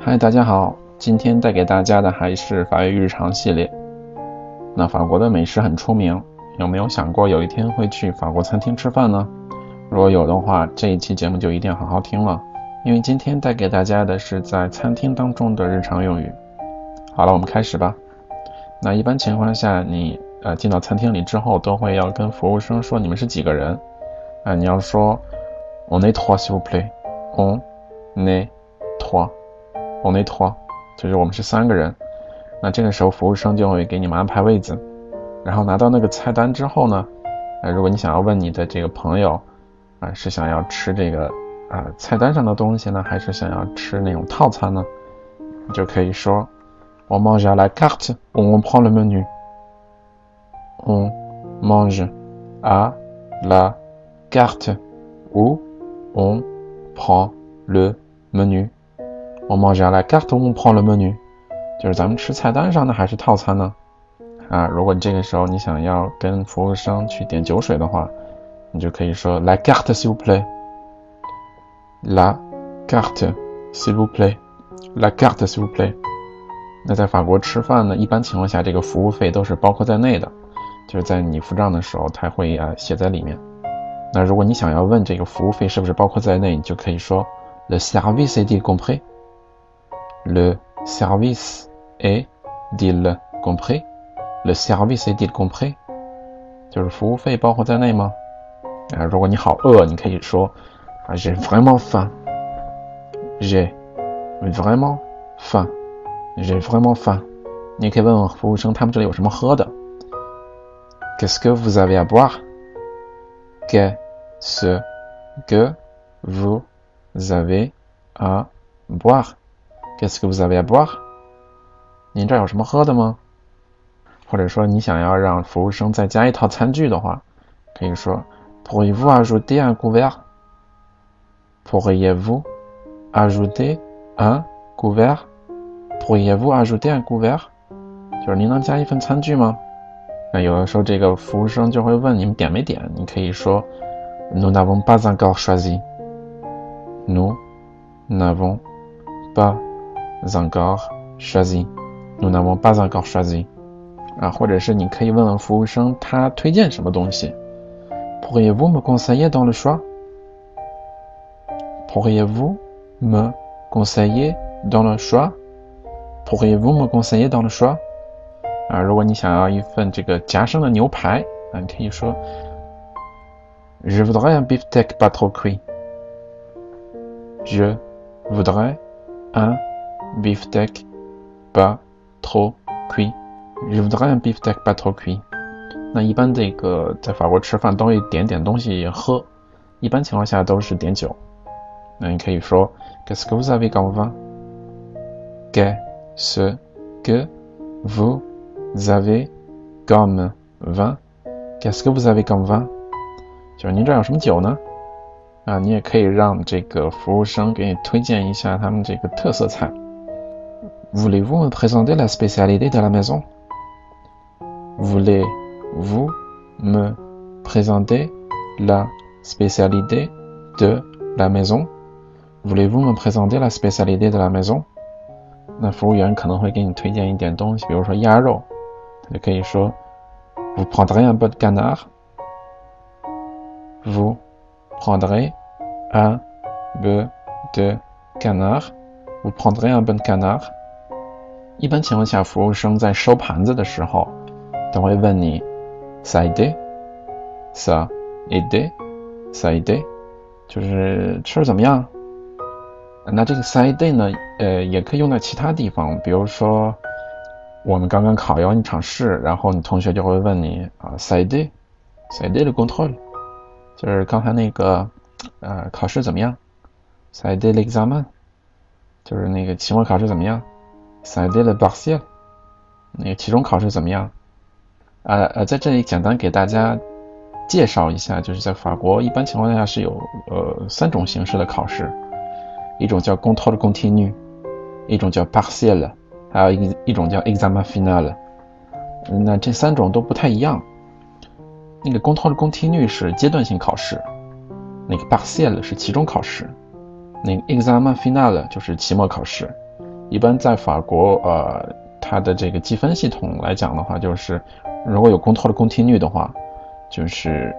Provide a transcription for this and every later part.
嗨，大家好，今天带给大家的还是法语日常系列。那法国的美食很出名，有没有想过有一天会去法国餐厅吃饭呢？如果有的话，这一期节目就一定要好好听了，因为今天带给大家的是在餐厅当中的日常用语。好了，我们开始吧。那一般情况下，你呃进到餐厅里之后，都会要跟服务生说你们是几个人啊？你要说 on est trois s'il vous plaît，on est trois。我那托，就是我们是三个人。那这个时候服务生就会给你们安排位子，然后拿到那个菜单之后呢，呃，如果你想要问你的这个朋友，啊，是想要吃这个啊菜单上的东西呢，还是想要吃那种套餐呢？你就可以说，On mange à la carte ou on prend le menu。On mange à la carte ou on prend le menu。我 mange à la carte ou on prend le menu，就是咱们吃菜单上的还是套餐呢？啊，如果你这个时候你想要跟服务生去点酒水的话，你就可以说 la carte s'il vous La carte s'il vous plaît，la carte s'il vous plaît。那在法国吃饭呢，一般情况下这个服务费都是包括在内的，就是在你付账的时候，他会啊写在里面。那如果你想要问这个服务费是不是包括在内，你就可以说 le service est-il compris？Le service est-il compris？Le service est-il compris？就是服务费包括在内吗？啊，如果你好饿，你可以说 啊，j'ai vraiment faim，j'ai vraiment faim，j'ai vraiment faim。你可以问问服务生，他们这里有什么喝的？Qu'est-ce que vous avez à boire？Qu'est-ce que vous avez à boire？Qu'est-ce que vous avez à boire？您这有什么喝的吗？或者说你想要让服务生再加一套餐具的话，可以说 Pourriez-vous ajouter un couvert？Pourriez-vous ajouter un couvert？Pourriez-vous ajouter un couvert？就是您能加一份餐具吗？那有的时候这个服务生就会问你们点没点，你可以说 Nous n'avons pas encore choisi。Nous n'avons pas encore choisi. Nous n'avons pas encore choisi. 啊，或者是你可以问问服务生他推荐什么东西。Pourriez-vous me conseiller dans le choix? Pourriez-vous me conseiller dans le choix? Pourriez-vous me conseiller dans le choix? 啊，如果你想要一份这个夹生的牛排，啊，你可以说 Je voudrais un beefsteak pas trop cuit. Je voudrais un beefsteak pas trop cuit. Je voudrais un beefsteak pas trop cuit. 那一般这个在法国吃饭都会点点东西喝，一般情况下都是点酒。 那你可以说 Qu'est-ce que vous avez comme vin? Qu'est-ce que vous avez comme vin? Qu'est-ce que vous avez comme vin? 就是您这有什么酒呢？啊，你也可以让这个服务生给你推荐一下他们这个特色菜。Voulez-vous me présenter la spécialité de la maison? Voulez-vous me présenter la spécialité de la maison? Voulez-vous me présenter la spécialité de la maison? 那服务员可能会给你推荐一点东西，比如说鸭肉，他就可以说 Vous prendrez un peu de canard? Vous prendrez un peu de canard? Vous prendrez un peu de canard? 一般情况下，服务生在收盘子的时候，都会问你 “ça ide”，“ça ide”，“ça ide”， 就是吃的怎么样？ 那这个 say day 呢，呃，也可以用在其他地方，比如说我们刚刚考完一场试，然后你同学就会问你啊，say day，say day 的 control，就是刚才那个呃考试怎么样？say day l'examen，就是那个期末考试怎么样？say day le partiel，那个期中考试怎么样？呃呃，在这里简单给大家介绍一下，就是在法国一般情况下是有呃三种形式的考试。一种叫 contrôle continu，一种叫 partiel，还有一一种叫 examen final。那这三种都不太一样。那个 contrôle continu 是阶段性考试，那个 partiel 是期中考试，那个 examen final 就是期末考试。一般在法国，呃，它的这个积分系统来讲的话，就是如果有 contrôle continu 的话，就是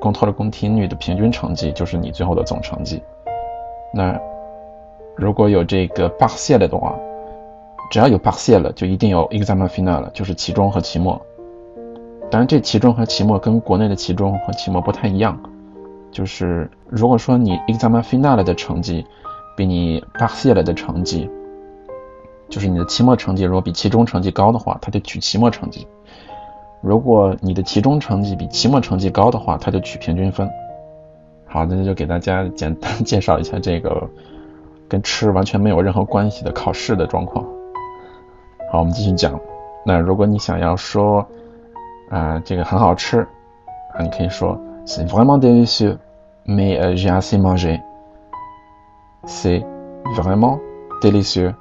contrôle continu 的平均成绩就是你最后的总成绩。那如果有这个 partiel 的话，只要有 partiel 就一定有 exam final 了就是期中和期末。当然，这期中和期末跟国内的期中和期末不太一样。就是如果说你 exam final 的成绩比你 partiel 的成绩，就是你的期末成绩如果比期中成绩高的话，他就取期末成绩；如果你的期中成绩比期末成绩高的话，他就取平均分。好，那就给大家简单 介绍一下这个。跟吃完全没有任何关系的考试的状况。好，我们继续讲。那如果你想要说啊，这个很好吃啊，你可以说 C'est vraiment délicieux, mais j'ai assez mangé. C'est vraiment délicieux,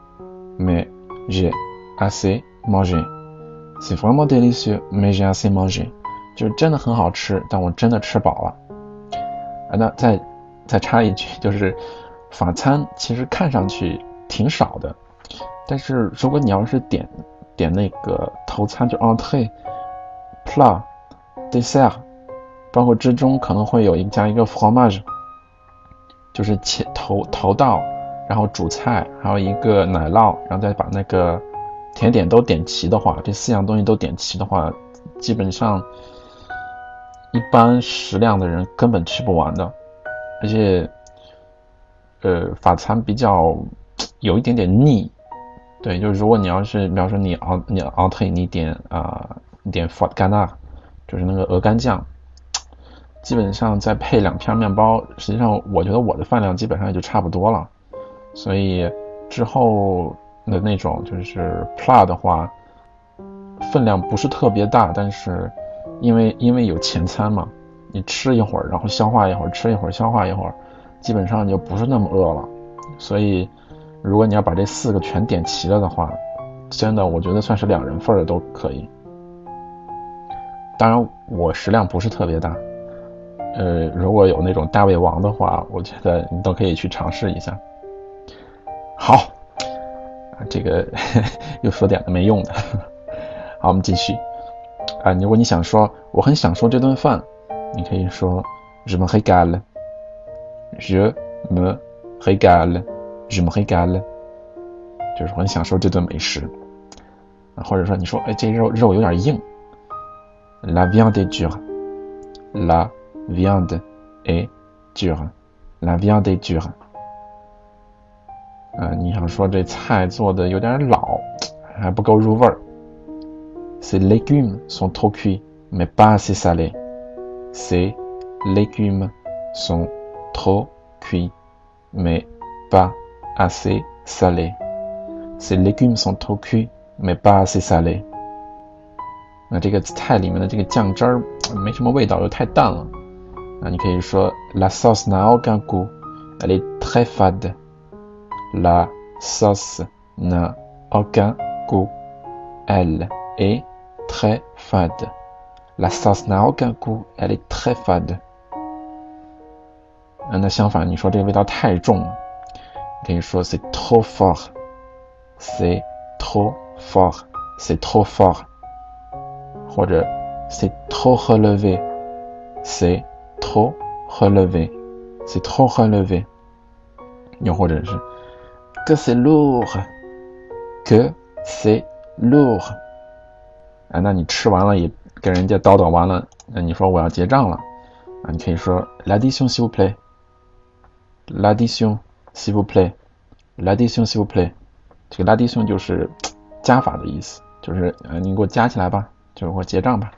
mais j'ai assez mangé. C'est vraiment délicieux, mais j'ai assez mangé. 就是真的很好吃，但我真的吃饱了。啊，那再再插一句，就是。法餐其实看上去挺少的，但是如果你要是点点那个头餐，就 entrée、plat、dessert，包括之中可能会有一加一个 fromage，就是前头头道，然后主菜，还有一个奶酪，然后再把那个甜点都点齐的话，这四样东西都点齐的话，基本上一般食量的人根本吃不完的，而且。呃，法餐比较有一点点腻，对，就是如果你要是，比方说你熬你熬退，你点啊，你点 f o r 干纳，就是那个鹅肝酱，基本上再配两片面包，实际上我觉得我的饭量基本上也就差不多了。所以之后的那种就是 pla 的话，分量不是特别大，但是因为因为有前餐嘛，你吃一会儿，然后消化一会儿，吃一会儿消化一会儿。基本上就不是那么饿了，所以如果你要把这四个全点齐了的话，真的我觉得算是两人份的都可以。当然我食量不是特别大，呃，如果有那种大胃王的话，我觉得你都可以去尝试一下。好，这个 又说点了没用的。好，我们继续。啊，如果你想说我很享受这顿饭，你可以说 je me régale。Je me régale, je me régale，就是很享受这顿美食。或者说你说，哎，这肉肉有点硬。La viande est dure, la viande est dure, la viande est dure。啊，你想说这菜做的有点老，还不够入味儿。Ces légumes sont trop cuits, mais pas assez salés. Ces légumes sont trop cuit, mais pas assez salé. Ces légumes sont trop cuits, mais pas assez salés. 那这个菜里面的这个酱汁儿没什么味道，又太淡了。那你可以说 La sauce n'a aucun goût, elle est très fade. La sauce n'a aucun goût, elle est très fade. La sauce n'a aucun goût, elle est très fade. 嗯，那相反，你说这个味道太重了，可以说 c'est trop fort，c'est trop fort，c'est trop fort，或者 c'est trop relevé，c'est trop relevé，c'est trop relevé，又或者是 que c'est lourd，que c'est lourd，啊，那你吃完了也跟人家叨叨完了，那你说我要结账了，啊，你可以说 l'addition s'il vous plaît。L'addition s'il vous plaît，l'addition s'il vous plaît，这个 l'addition 就是加法的意思，就是呃你给我加起来吧，就是我结账吧。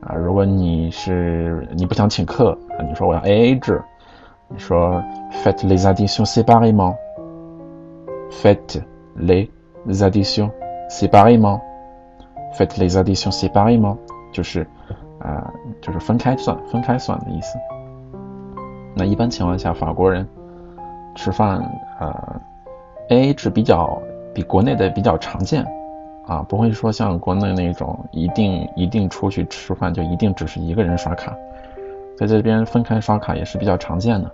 啊，如果你是你不想请客，你说我要 A A 制，你说 faites les additions séparément，faites les additions séparément，faites les additions séparément，就是啊，就是分开算，分开算的意思。那一般情况下，法国人吃饭呃 A A 制比较比国内的比较常见。啊，不会说像国内那种一定一定出去吃饭就一定只是一个人刷卡，在这边分开刷卡也是比较常见的。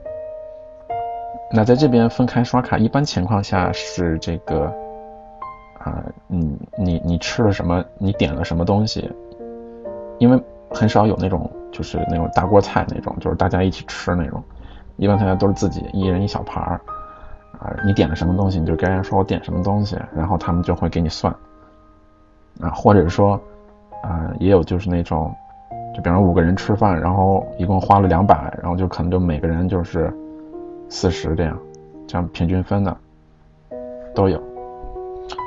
那在这边分开刷卡，一般情况下是这个啊，你你你吃了什么，你点了什么东西，因为很少有那种就是那种大锅菜那种，就是大家一起吃那种，一般大家都是自己一人一小盘儿啊，你点了什么东西，你就跟人家说我点什么东西，然后他们就会给你算。啊，或者说，啊，也有就是那种，就比方说五个人吃饭，然后一共花了两百，然后就可能就每个人就是四十这样，这样平均分的都有。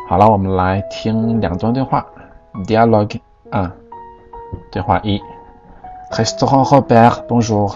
好了，我们来听两段对话。Dialogue 啊，对话一：Restaurant Robert，Bonjour，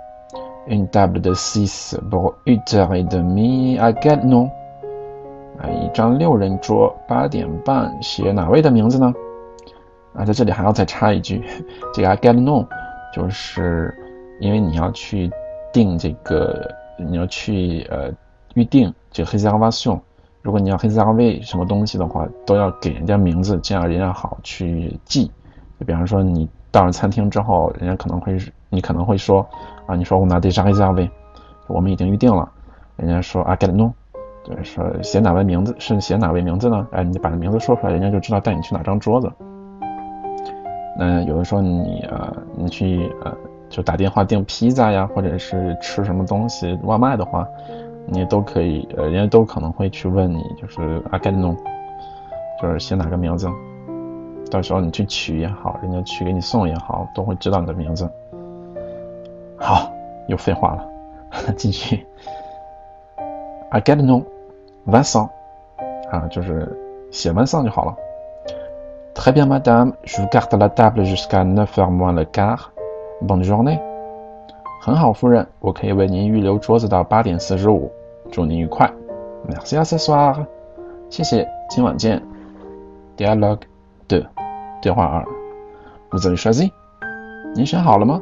Une table de six pour une heure et demie. À quel nom? 啊，一张六人桌，八点半，写哪位的名字呢？啊，在这里还要再插一句，这个 I get no，就是因为你要去订这个，你要去呃预定这个 reservation，如果你要 reserve 什么东西的话，都要给人家名字，这样人家好去记。就比方说你到了餐厅之后，人家可能会你可能会说啊，你说我拿 d e j a reserve，我们已经预定了，人家说 I get no。就是说写哪位名字是写哪位名字呢？哎，你把名字说出来，人家就知道带你去哪张桌子。那有的时候你呃，你去呃，就打电话订披萨呀，或者是吃什么东西外卖的话，你都可以，呃，人家都可能会去问你，就是啊，get no，，就是写哪个名字。到时候你去取也好，人家去给你送也好，都会知道你的名字。好，又废话了，继续。I get no one song，啊，就是写 one song 就好了。Très bien, madame. Je vous garde la table jusqu'à neuf heures moins le quart. Bonne journée. 很好，夫人，我可以为您预留桌子到八点四十五。祝您愉快。Merci à ce soir. 谢谢，今晚见。Dialogue 2，对话二。Vous avez choisi？您选好了吗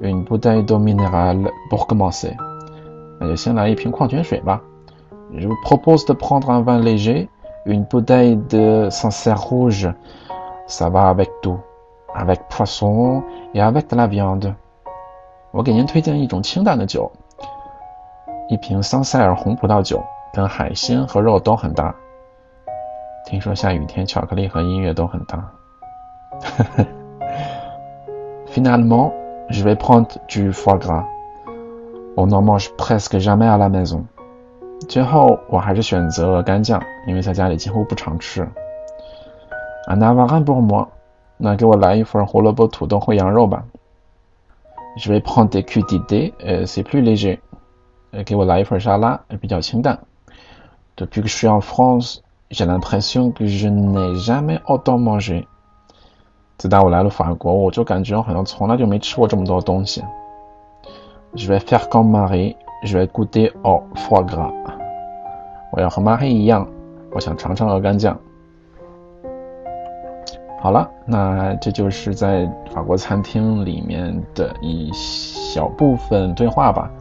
？Une bouteille d'eau minérale pour commencer. 那就先来一瓶矿泉水吧。Je vous propose de prendre un vin léger, une bouteille de Sancerre rouge. Ça va avec tout, avec poisson et avec de la viande. 我给您推荐一种清淡的酒，一瓶桑塞尔红葡萄酒，跟海鲜和肉都很搭。听说下雨天巧克力和音乐都很搭。Finalement, je vais prendre du foie gras. On n'en mange presque jamais à la maison。最后我还是选择鹅肝酱，因为在家里几乎不常吃。Un avarin pour moi。那给我来一份胡萝卜土豆烩羊肉吧。Je vais prendre des crudités, c'est plus léger。给我来一份沙拉，比较清淡。Depuis que je suis en France, j'ai l'impression que je n'ai jamais autant mangé。 自打我来了法国，我就感觉我好像从来就没吃过这么多东西。Je vais faire comme Marie, Je vais goûter au foie gras。我要和马黑一样，我想尝尝鹅肝酱。好了，那这就是在法国餐厅里面的一小部分对话吧。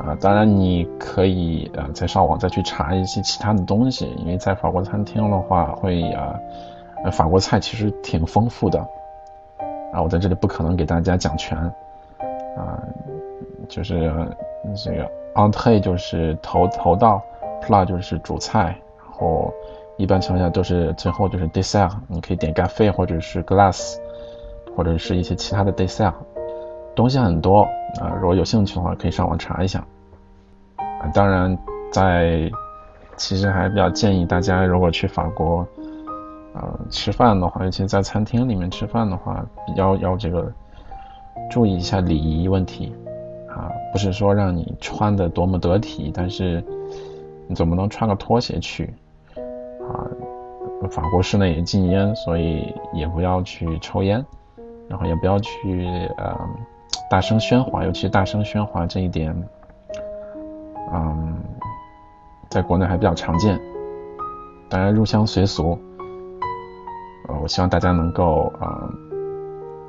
啊，当然你可以呃再上网再去查一些其他的东西，因为在法国餐厅的话会啊，法国菜其实挺丰富的。啊，我在这里不可能给大家讲全。啊，就是这个 entrée 就是头头道，plat 就是主菜，然后。一般情况下都是最后就是 dessert，你可以点 café 或者是 glass，或者是一些其他的 dessert，东西很多啊。如果有兴趣的话，可以上网查一下。啊，当然，在其实还比较建议大家，如果去法国，呃，吃饭的话，尤其在餐厅里面吃饭的话，比较要这个注意一下礼仪问题啊。不是说让你穿的多么得体，但是你总不能穿个拖鞋去。啊，法国室内也禁烟，所以也不要去抽烟，然后也不要去呃大声喧哗，尤其大声喧哗这一点，嗯，在国内还比较常见。当然入乡随俗，呃，我希望大家能够啊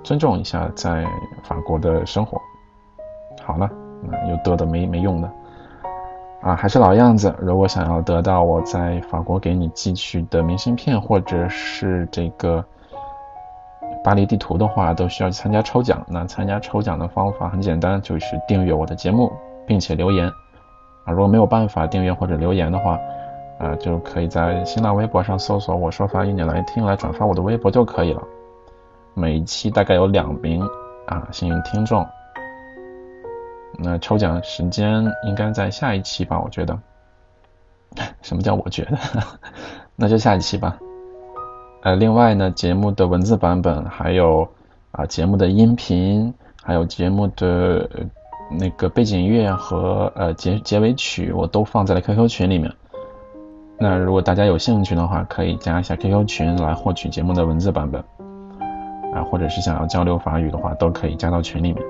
尊重一下在法国的生活。好了，又得的没没用的。啊，还是老样子。如果想要得到我在法国给你寄去的明信片，或者是这个巴黎地图的话，都需要参加抽奖。那参加抽奖的方法很简单，就是订阅我的节目，并且留言。啊，如果没有办法订阅或者留言的话，啊，就可以在新浪微博上搜索“我说法语你来听”，来转发我的微博就可以了。每一期大概有两名啊幸运听众。那抽奖时间应该在下一期吧？我觉得，什么叫我觉得？那就下一期吧。呃，另外呢，节目的文字版本，还有啊节目的音频，还有节目的那个背景乐和呃结结尾曲，我都放在了 QQ 群里面。那如果大家有兴趣的话，可以加一下 QQ 群来获取节目的文字版本。啊，或者是想要交流法语的话，都可以加到群里面。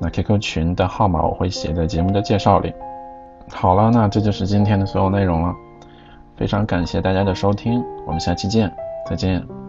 那 QQ 群的号码我会写在节目的介绍里。好了，那这就是今天的所有内容了。非常感谢大家的收听，我们下期见，再见。